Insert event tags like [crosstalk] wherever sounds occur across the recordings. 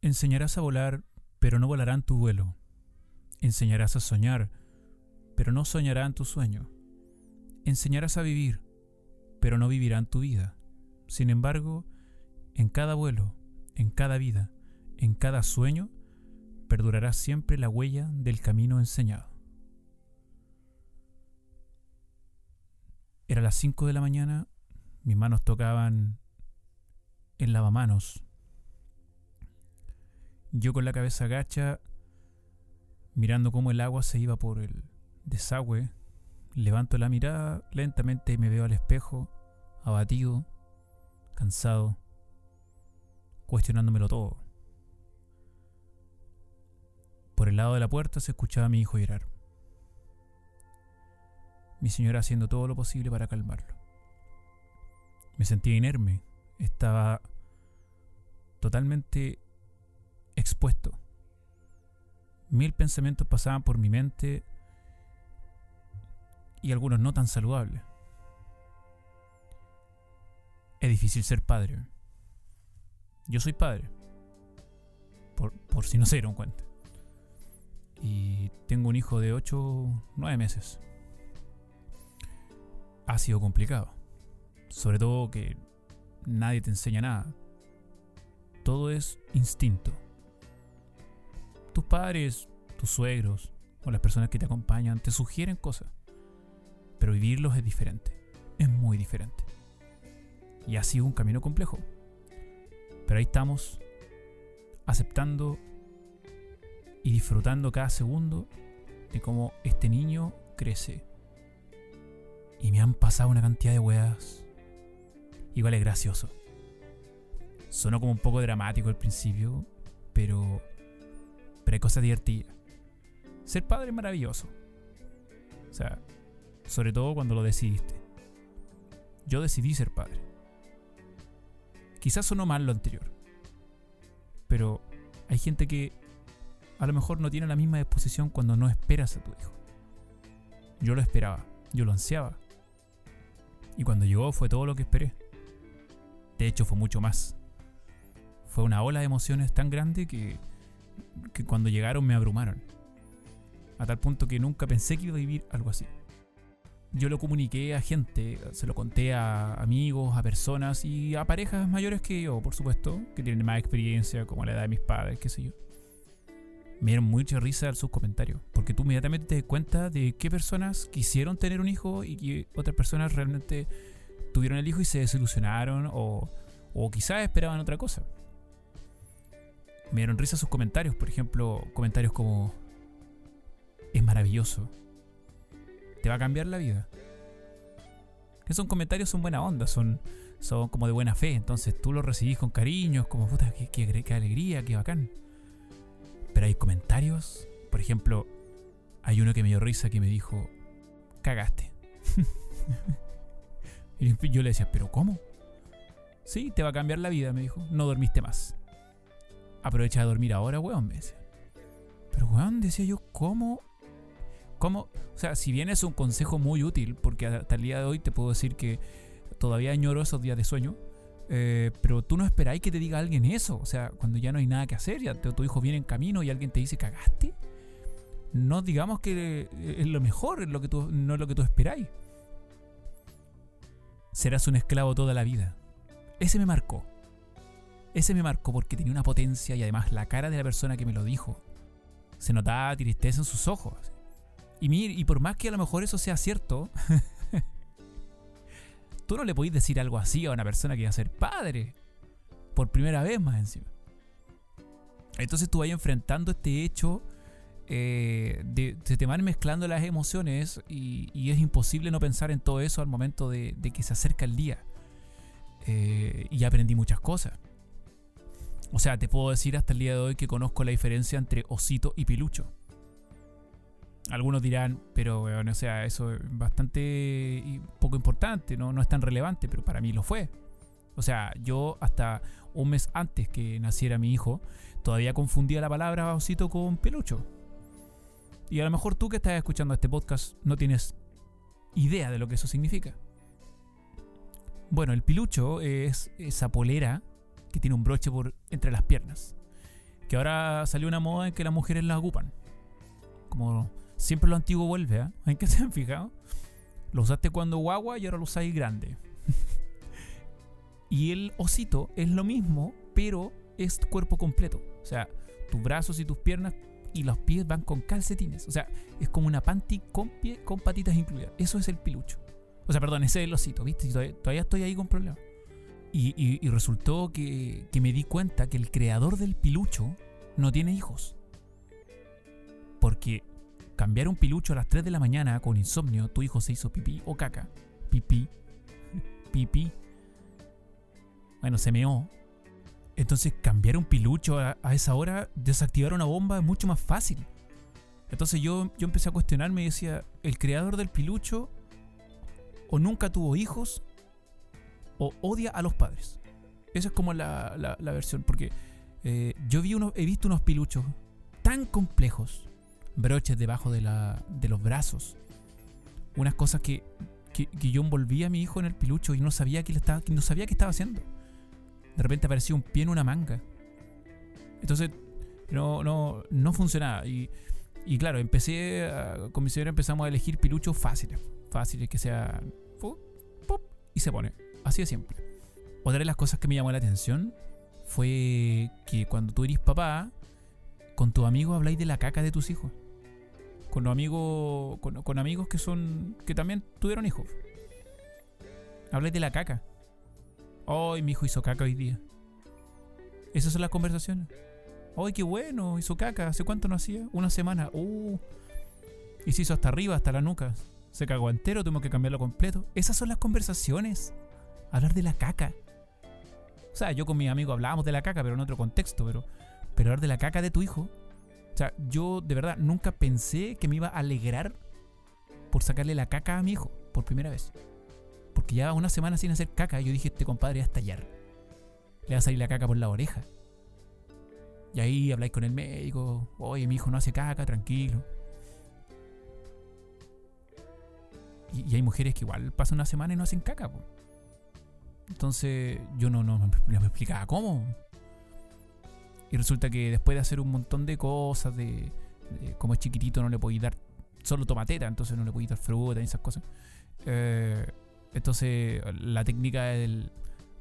Enseñarás a volar, pero no volarán tu vuelo. Enseñarás a soñar, pero no soñarán tu sueño. Enseñarás a vivir, pero no vivirán tu vida. Sin embargo, en cada vuelo, en cada vida, en cada sueño, perdurará siempre la huella del camino enseñado. Era las 5 de la mañana, mis manos tocaban el lavamanos yo con la cabeza gacha, mirando cómo el agua se iba por el desagüe, levanto la mirada lentamente y me veo al espejo, abatido, cansado, cuestionándomelo todo. Por el lado de la puerta se escuchaba a mi hijo llorar. Mi señora haciendo todo lo posible para calmarlo. Me sentía inerme, estaba totalmente expuesto. Mil pensamientos pasaban por mi mente y algunos no tan saludables. Es difícil ser padre. Yo soy padre. Por, por si no se dieron cuenta. Y tengo un hijo de 8, 9 meses. Ha sido complicado. Sobre todo que nadie te enseña nada. Todo es instinto tus padres, tus suegros o las personas que te acompañan te sugieren cosas. Pero vivirlos es diferente. Es muy diferente. Y ha sido un camino complejo. Pero ahí estamos, aceptando y disfrutando cada segundo de cómo este niño crece. Y me han pasado una cantidad de weas. Igual es gracioso. Sonó como un poco dramático al principio, pero pero hay cosas divertidas. Ser padre es maravilloso. O sea, sobre todo cuando lo decidiste. Yo decidí ser padre. Quizás sonó mal lo anterior. Pero hay gente que a lo mejor no tiene la misma disposición cuando no esperas a tu hijo. Yo lo esperaba, yo lo ansiaba. Y cuando llegó fue todo lo que esperé. De hecho fue mucho más. Fue una ola de emociones tan grande que que cuando llegaron me abrumaron. A tal punto que nunca pensé que iba a vivir algo así. Yo lo comuniqué a gente, se lo conté a amigos, a personas y a parejas mayores que yo, por supuesto, que tienen más experiencia, como la edad de mis padres, qué sé yo. Me dieron mucha risa sus comentarios, porque tú inmediatamente te das cuenta de qué personas quisieron tener un hijo y que otras personas realmente tuvieron el hijo y se desilusionaron o, o quizás esperaban otra cosa me dieron risa sus comentarios. Por ejemplo, comentarios como: Es maravilloso. Te va a cambiar la vida. Esos comentarios son buena onda, son, son como de buena fe. Entonces tú los recibís con cariño, como puta, qué, qué alegría, qué bacán. Pero hay comentarios, por ejemplo, hay uno que me dio risa que me dijo: Cagaste. [laughs] y yo le decía: ¿Pero cómo? Sí, te va a cambiar la vida, me dijo. No dormiste más aprovecha de dormir ahora, weón, me decía. Pero, weón, decía yo, ¿cómo? ¿Cómo? O sea, si bien es un consejo muy útil, porque hasta el día de hoy te puedo decir que todavía añoro esos días de sueño, eh, pero tú no esperáis que te diga alguien eso. O sea, cuando ya no hay nada que hacer, ya tu hijo viene en camino y alguien te dice, ¿cagaste? No digamos que es lo mejor, es lo que tú, no es lo que tú esperáis. Serás un esclavo toda la vida. Ese me marcó. Ese me marcó porque tenía una potencia y además la cara de la persona que me lo dijo. Se notaba tristeza en sus ojos. Y, y por más que a lo mejor eso sea cierto, [laughs] tú no le podés decir algo así a una persona que va a ser padre. Por primera vez más encima. Entonces tú vas enfrentando este hecho. Eh, se te van mezclando las emociones y, es imposible no pensar en todo eso al momento de, que se acerca el día. Eh, y aprendí muchas cosas. O sea, te puedo decir hasta el día de hoy que conozco la diferencia entre osito y pilucho. Algunos dirán, pero bueno, sea, eso es bastante poco importante, ¿no? no es tan relevante, pero para mí lo fue. O sea, yo hasta un mes antes que naciera mi hijo, todavía confundía la palabra osito con pelucho. Y a lo mejor tú que estás escuchando este podcast no tienes idea de lo que eso significa. Bueno, el pilucho es esa polera que tiene un broche por entre las piernas. Que ahora salió una moda en que las mujeres la ocupan. Como siempre lo antiguo vuelve, ¿eh? ¿En qué [laughs] se han fijado? Lo usaste cuando guagua y ahora lo usáis grande. y el osito es lo mismo, pero es cuerpo completo. O sea, tus brazos y tus piernas y los pies van con calcetines. O sea, es como una panty con, pie, con patitas incluidas. Eso es el pilucho. O sea, perdón, ese es el osito, ¿viste? Todavía, estoy ahí con problemas. Y, resultó que, que me di cuenta que el creador del pilucho no tiene hijos. Porque cambiar un pilucho a las 3 de la mañana con insomnio, tu hijo se hizo pipí o caca. Pipí. [laughs] Pipí. Bueno, se meó. Entonces cambiar un pilucho a, esa hora, desactivar una bomba es mucho más fácil. Entonces yo, yo empecé a cuestionarme y decía, el creador del pilucho o nunca tuvo hijos o odia a los padres. Esa es como la, la, versión, porque eh, yo vi uno, he visto unos piluchos tan complejos, broches debajo de, la, de los brazos, unas cosas que, que, yo envolvía a mi hijo en el pilucho y no sabía que, estaba, no sabía qué estaba haciendo. De repente aparecía un pie en una manga. Entonces, no, no, no funcionaba. Y, y claro, empecé, con mi señora empezamos a elegir piluchos fáciles fácil es que sea y se pone. Así de simple. Otra de las cosas que me llamó la atención fue que cuando tú eres papá, con tu amigo habláis de la caca de tus hijos. Con amigos, con, amigos que son, que también tuvieron hijos. Habláis de la caca. Hoy mi hijo hizo caca hoy día. Esas son las conversaciones. ¡Ay, qué bueno! Hizo caca. ¿Hace cuánto no hacía? Una semana. ¡Uh! Y se hizo hasta arriba, hasta la nuca se cagó entero, tuvimos que cambiarlo completo. Esas son las conversaciones. Hablar de la caca. O sea, yo con mi amigo hablábamos de la caca, pero en otro contexto, pero, pero hablar de la caca de tu hijo. O sea, yo de verdad nunca pensé que me iba a alegrar por sacarle la caca a mi hijo por primera vez. Porque ya una semana sin hacer caca, yo dije, este compadre va a estallar. Le va a salir la caca por la oreja. Y ahí habláis con el médico, oye, mi hijo no hace caca, tranquilo. Y, hay mujeres que igual pasan una semana y no hacen caca. Entonces yo no, no, me explicaba cómo. Y resulta que después de hacer un montón de cosas, de, como es chiquitito no le podéis dar solo tomateta, entonces no le podéis dar fruta y esas cosas. Eh, entonces la técnica del,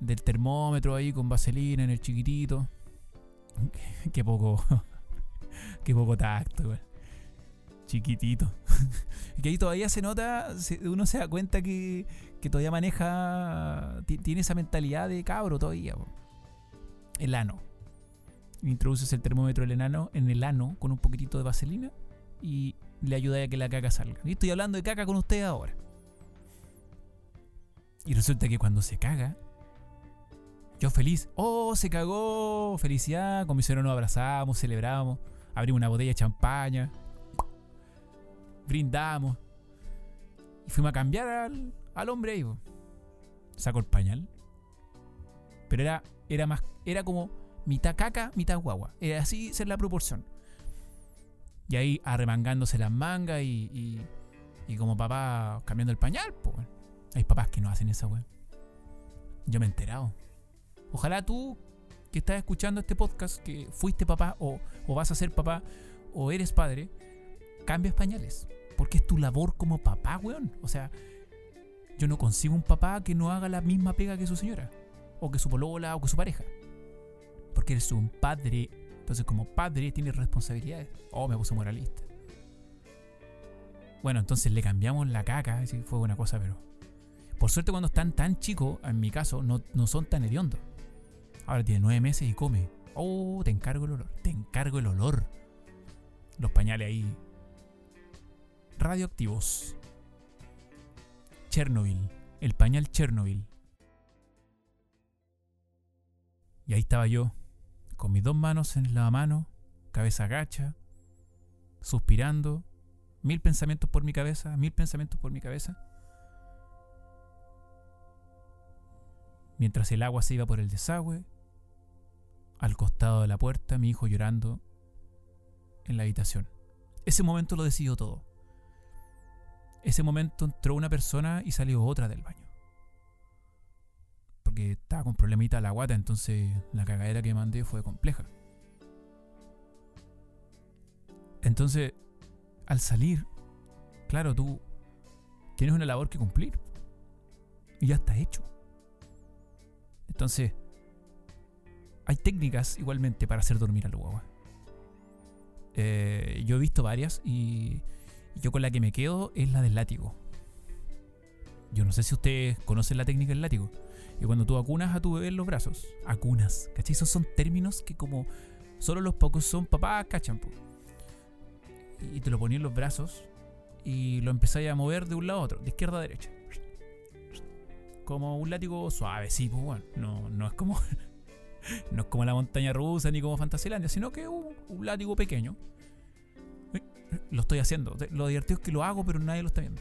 del termómetro ahí con vaselina en el chiquitito. [laughs] Qué poco, [laughs] qué poco tacto, igual chiquitito. [laughs] que ahí todavía se nota, uno se da cuenta que, que todavía maneja, tiene esa mentalidad de cabro todavía. El ano. Introduces el termómetro del enano en el ano con un poquitito de vaselina y le ayuda a que la caca salga. Y estoy hablando de caca con usted ahora. Y resulta que cuando se caga, yo feliz, oh, se cagó, felicidad, con mi nos abrazamos, celebramos, abrimos una botella de champaña, brindamos. Y fuimos a cambiar al, hombre ahí. Sacó el pañal. Pero era, era más. Era como mitad caca, mitad guagua. Era así ser la proporción. Y ahí arremangándose las mangas y, y, como papá cambiando el pañal, pues. Hay papás que no hacen esa weón. Yo me he enterado. Ojalá tú que estás escuchando este podcast, que fuiste papá o, o vas a ser papá o eres padre, cambias pañales. Porque es tu labor como papá, weón. O sea, yo no consigo un papá que no haga la misma pega que su señora. O que su polola o que su pareja. Porque eres un padre. Entonces, como padre, tienes responsabilidades. Oh, me puse moralista. Bueno, entonces le cambiamos la caca. Así fue una cosa, pero. Por suerte, cuando están tan chicos, en mi caso, no, no son tan hediondos. Ahora tiene nueve meses y come. Oh, te encargo el olor. Te encargo el olor. Los pañales ahí radioactivos. Chernobyl, el pañal Chernobyl. Y ahí estaba yo, con mis dos manos en la mano, cabeza agacha, suspirando, mil pensamientos por mi cabeza, mil pensamientos por mi cabeza. Mientras el agua se iba por el desagüe, al costado de la puerta, mi hijo llorando en la habitación. Ese momento lo decidió todo. Ese momento entró una persona y salió otra del baño. Porque estaba con problemita la guata, entonces la cagadera que mandé fue compleja. Entonces, al salir, claro, tú tienes una labor que cumplir. Y ya está hecho. Entonces, hay técnicas igualmente para hacer dormir al guagua. Eh, yo he visto varias y yo con la que me quedo es la del látigo. Yo no sé si ustedes conocen la técnica del látigo. Y cuando tú acunas a tu bebé en los brazos, acunas, ¿cachai? Esos son términos que como solo los pocos son papás, cachan. Y te lo ponías en los brazos y lo empezáis a mover de un lado a otro, de izquierda a derecha. Como un látigo suave, sí, pues bueno. No, no es como. [laughs] no es como la montaña rusa ni como Fantasylandia, sino que un látigo pequeño. Lo estoy haciendo. Lo divertido es que lo hago, pero nadie lo está viendo.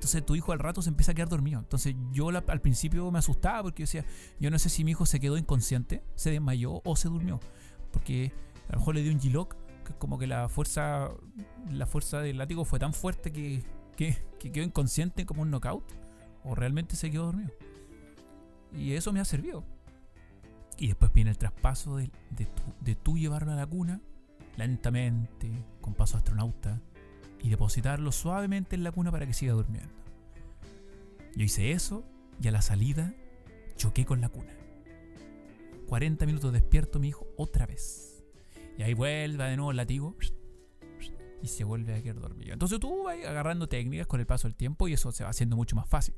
Entonces tu hijo al rato se empieza a quedar dormido. Entonces yo al principio me asustaba porque decía, yo no sé si mi hijo se quedó inconsciente, se desmayó o se durmió. Porque a lo mejor le dio un G-Lock, que como que la fuerza, la fuerza del látigo fue tan fuerte que, que, quedó inconsciente como un knockout. O realmente se quedó dormido. Y eso me ha servido. Y después viene el traspaso de, de, de tú llevarlo a la cuna lentamente, con paso astronauta, y depositarlo suavemente en la cuna para que siga durmiendo. Yo hice eso y a la salida choqué con la cuna. 40 minutos despierto mi hijo otra vez. Y ahí vuelve de nuevo el latigo y se vuelve a quedar dormido. Entonces tú vas agarrando técnicas con el paso del tiempo y eso se va haciendo mucho más fácil.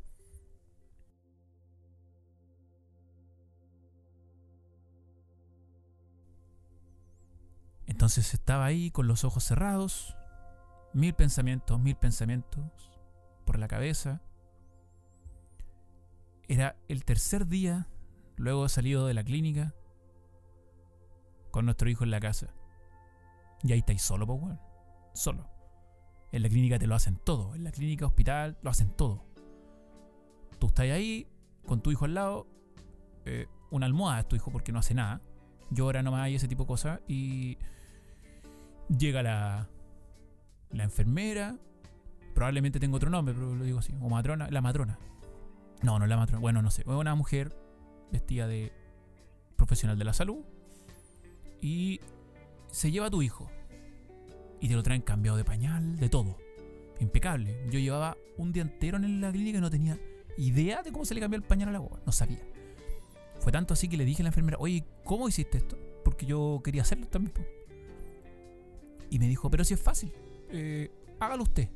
Entonces estaba ahí con los ojos cerrados, mil pensamientos, mil pensamientos por la cabeza. Era el tercer día, luego salido de la clínica, con nuestro hijo en la casa. Y ahí estáis solo, pues, bueno. Solo. En la clínica te lo hacen todo. En la clínica, hospital, lo hacen todo. Tú estás ahí, con tu hijo al lado. Eh, una almohada es tu hijo porque no hace nada. Llora nomás y ese tipo de cosas. Y llega la, la enfermera, probablemente tengo otro nombre, pero lo digo así, o matrona, la matrona. No, no la matrona, bueno, no sé, una mujer vestida de profesional de la salud y se lleva a tu hijo y te lo traen cambiado de pañal, de todo. Impecable. Yo llevaba un día entero en la clínica y no tenía idea de cómo se le cambió el pañal a la. No sabía. Fue tanto así que le dije a la enfermera, oye, ¿cómo hiciste esto? Porque yo quería hacerlo también. Y me dijo, pero si es fácil eh, hágalo usted.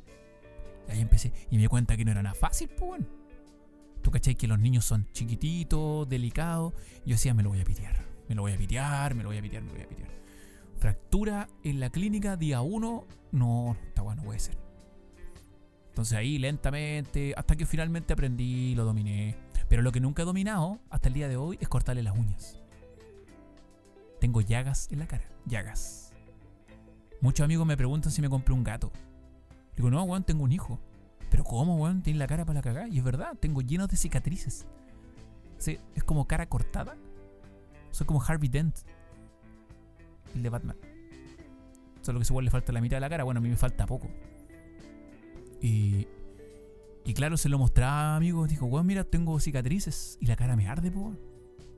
Y ahí empecé. Y me di cuenta que no era nada fácil, pues bueno. Tú cachai que los niños son chiquititos, delicados. Yo decía, me lo voy a pitear. Me lo voy a pitear, me lo voy a pitear, me lo voy a pitear. Fractura en la clínica, día uno. No, está bueno, puede ser. Entonces ahí lentamente, hasta que finalmente aprendí, lo dominé. Pero lo que nunca he dominado hasta el día de hoy es cortarle las uñas. Tengo llagas en la cara, llagas. Muchos amigos me preguntan si me compré un gato. Digo, no, weón, tengo un hijo. Pero ¿cómo, weón? Tiene la cara para la. Y es verdad, tengo llenos de cicatrices. Sí, es como cara cortada. Soy como Harvey Dent. El de Batman. Solo que igual le falta la mitad de la cara. Bueno, a mí me falta poco. Y, y claro, se lo mostraba, amigos. Dijo, weón, mira, tengo cicatrices. Y la cara me arde, po.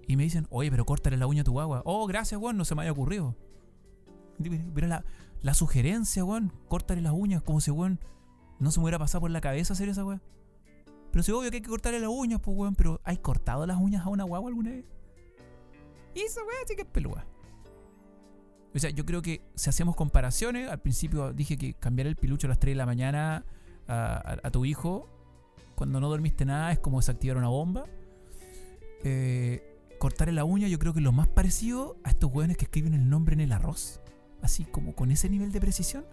Y me dicen, oye, pero córtale la uña a tu guagua. Oh, gracias, weón, no se me haya ocurrido. Mira la, la sugerencia, weón. Córtale las uñas, como si, weón, no se me hubiera pasado por la cabeza hacer esa weón. Pero si obvio que hay que cortarle las uñas, pues weón. Pero ¿hay cortado las uñas a una guagua alguna vez? Y esa weón sí que es pelúa. O sea, yo creo que si hacemos comparaciones, al principio dije que cambiar el pilucho a las 3 de la mañana a, tu hijo cuando no dormiste nada es como desactivar una bomba. Eh, cortarle la uña yo creo que lo más parecido a estos weones que escriben el nombre en el arroz así como con ese nivel de precisión.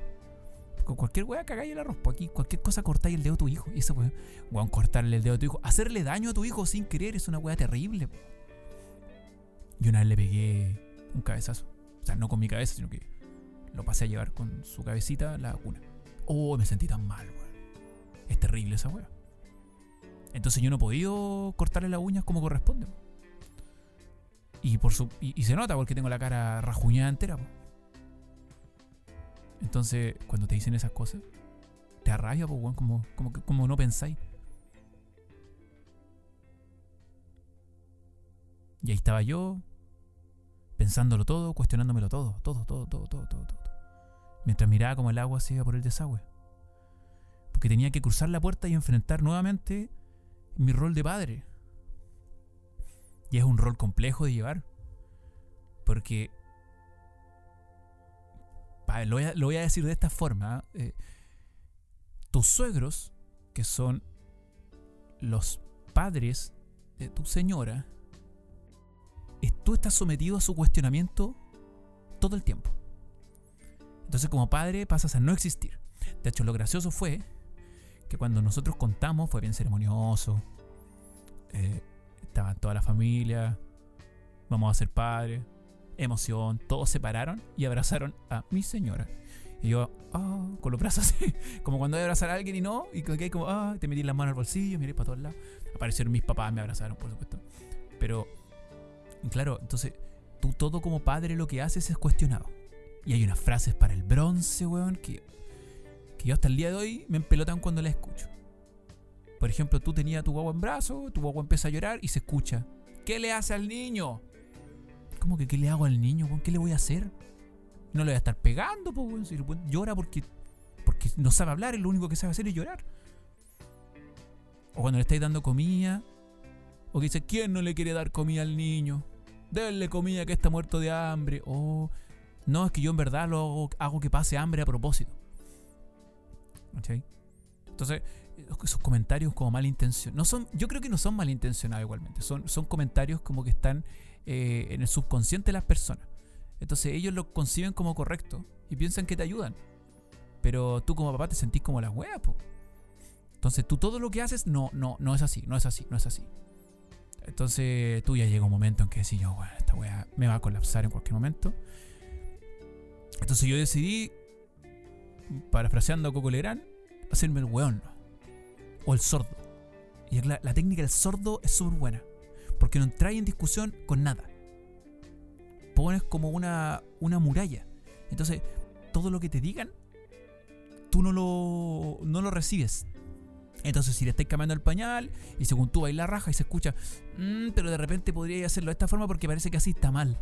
Con cualquier weá cagáis el arroz. Pues aquí cualquier cosa cortáis el dedo a tu hijo. Y eso, weón, weón, cortarle el dedo a tu hijo. Hacerle daño a tu hijo sin querer es una weá terrible. Y una vez le pegué un cabezazo. O sea, no con mi cabeza, sino que lo pasé a llevar con su cabecita a la cuna. Oh, me sentí tan mal, weón. Es terrible esa weá. Entonces yo no he podido cortarle las uñas como corresponde. Y, por su, y, se nota porque tengo la cara rajuñada entera. Entonces, cuando te dicen esas cosas, te arraiga, pues, como no pensáis. Y ahí estaba yo, pensándolo todo, cuestionándomelo todo, todo, todo, todo, todo, todo, todo. mientras miraba como el agua se iba por el desagüe. Porque tenía que cruzar la puerta y enfrentar nuevamente mi rol de padre. Y es un rol complejo de llevar. Porque... Lo voy, a, decir de esta forma. ¿eh? Eh, tus suegros, que son los padres de tu señora, tú estás sometido a su cuestionamiento todo el tiempo. Entonces como padre pasas a no existir. De hecho, lo gracioso fue que cuando nosotros contamos fue bien ceremonioso. Eh, estaba toda la familia. Vamos a ser padres. Emoción. Todos se pararon y abrazaron a mi señora. Y yo, ah, con los brazos así, [laughs] como cuando voy a abrazar a alguien y no, y que como, ah, te metí las manos al bolsillo, miré para todos lados. Aparecieron mis papás, me abrazaron, por supuesto. Pero, claro, entonces, tú todo como padre lo que haces es cuestionado. Y hay unas frases para el bronce, weón, que, que yo hasta el día de hoy me empelotan cuando la escucho. Por ejemplo, tú tenías tu guagua en brazo, tu guagua empieza a llorar y se escucha. ¿Qué le hace al niño? ¿Cómo que qué le hago al niño? ¿Qué le voy a hacer? No le voy a estar pegando, pues, llora porque, porque no sabe hablar, es lo único que sabe hacer es llorar. O cuando le estáis dando comida, o que dice, ¿quién no le quiere dar comida al niño? Denle comida que está muerto de hambre. O, no, es que yo en verdad lo hago, que pase hambre a propósito. Entonces, esos comentarios como malintencionados. No yo creo que no son malintencionados igualmente. Son, son comentarios como que están eh, en el subconsciente de las personas. Entonces ellos lo conciben como correcto y piensan que te ayudan. Pero tú como papá te sentís como la wea, po. Entonces tú todo lo que haces no, no, no es así, no es así, no es así. Entonces tú ya llega un momento en que decís, yo, bueno, esta wea me va a colapsar en cualquier momento. Entonces yo decidí, parafraseando a Coco Legrand, hacerme el weón. O el sordo. Y la, la técnica del sordo es súper buena. Porque no entra en discusión con nada pones como una, una muralla. Entonces, todo lo que te digan, tú no lo, no lo recibes. Entonces, si le estáis cambiando el pañal y según tú la raja y se escucha, mm, pero de repente podría hacerlo de esta forma porque parece que así está mal.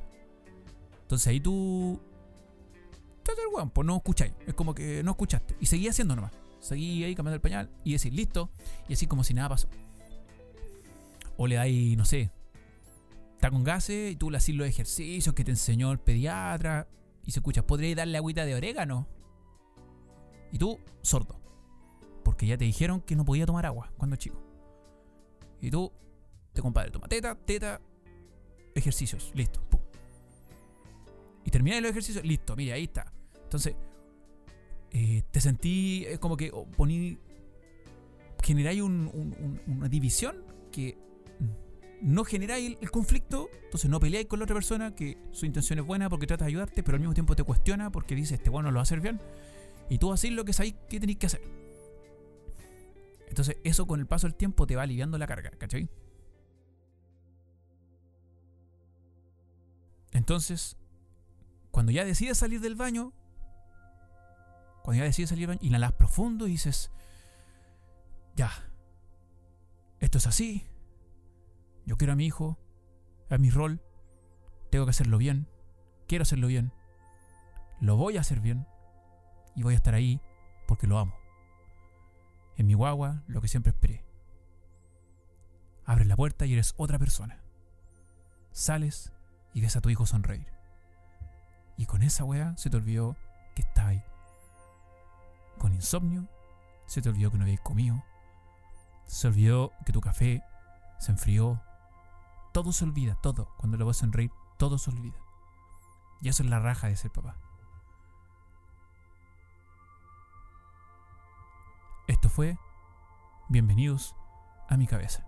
Entonces ahí tú. el pues no escucháis. Es como que no escuchaste. Y seguí haciendo nomás. Seguí ahí cambiando el pañal y decir listo. Y así como si nada pasó. O le dais, no sé, está con gases y tú le haces los ejercicios que te enseñó el pediatra y se escucha, podrías darle agüita de orégano. Y tú, sordo. Porque ya te dijeron que no podía tomar agua cuando chico. Y tú, te compadre, toma teta, teta, ejercicios, listo. Y termina los ejercicios, listo, mira, ahí está. Entonces, eh, te sentí, es como que poní, generáis una división que no generáis el, conflicto, entonces no peleáis con la otra persona que su intención es buena porque trata de ayudarte, pero al mismo tiempo te cuestiona porque dice, este bueno lo va a hacer bien. Y tú haces lo que sabéis que tenéis que hacer. Entonces eso con el paso del tiempo te va aliviando la carga, ¿cachai? Entonces, cuando ya decides salir del baño, cuando ya decides salir baño, inhalas profundo y dices, ya, esto es así, yo quiero a mi hijo, a mi rol, tengo que hacerlo bien, quiero hacerlo bien, lo voy a hacer bien y voy a estar ahí porque lo amo. En mi guagua, lo que siempre esperé. Abres la puerta y eres otra persona. Sales y ves a tu hijo sonreír. Y con esa wea se te olvidó que estaba ahí. Con insomnio, se te olvidó que no habías comido. Se olvidó que tu café se enfrió todo se olvida, todo. Cuando lo vas a sonreír, todo se olvida. Y eso es la raja de ser papá. Esto fue Bienvenidos a mi cabeza.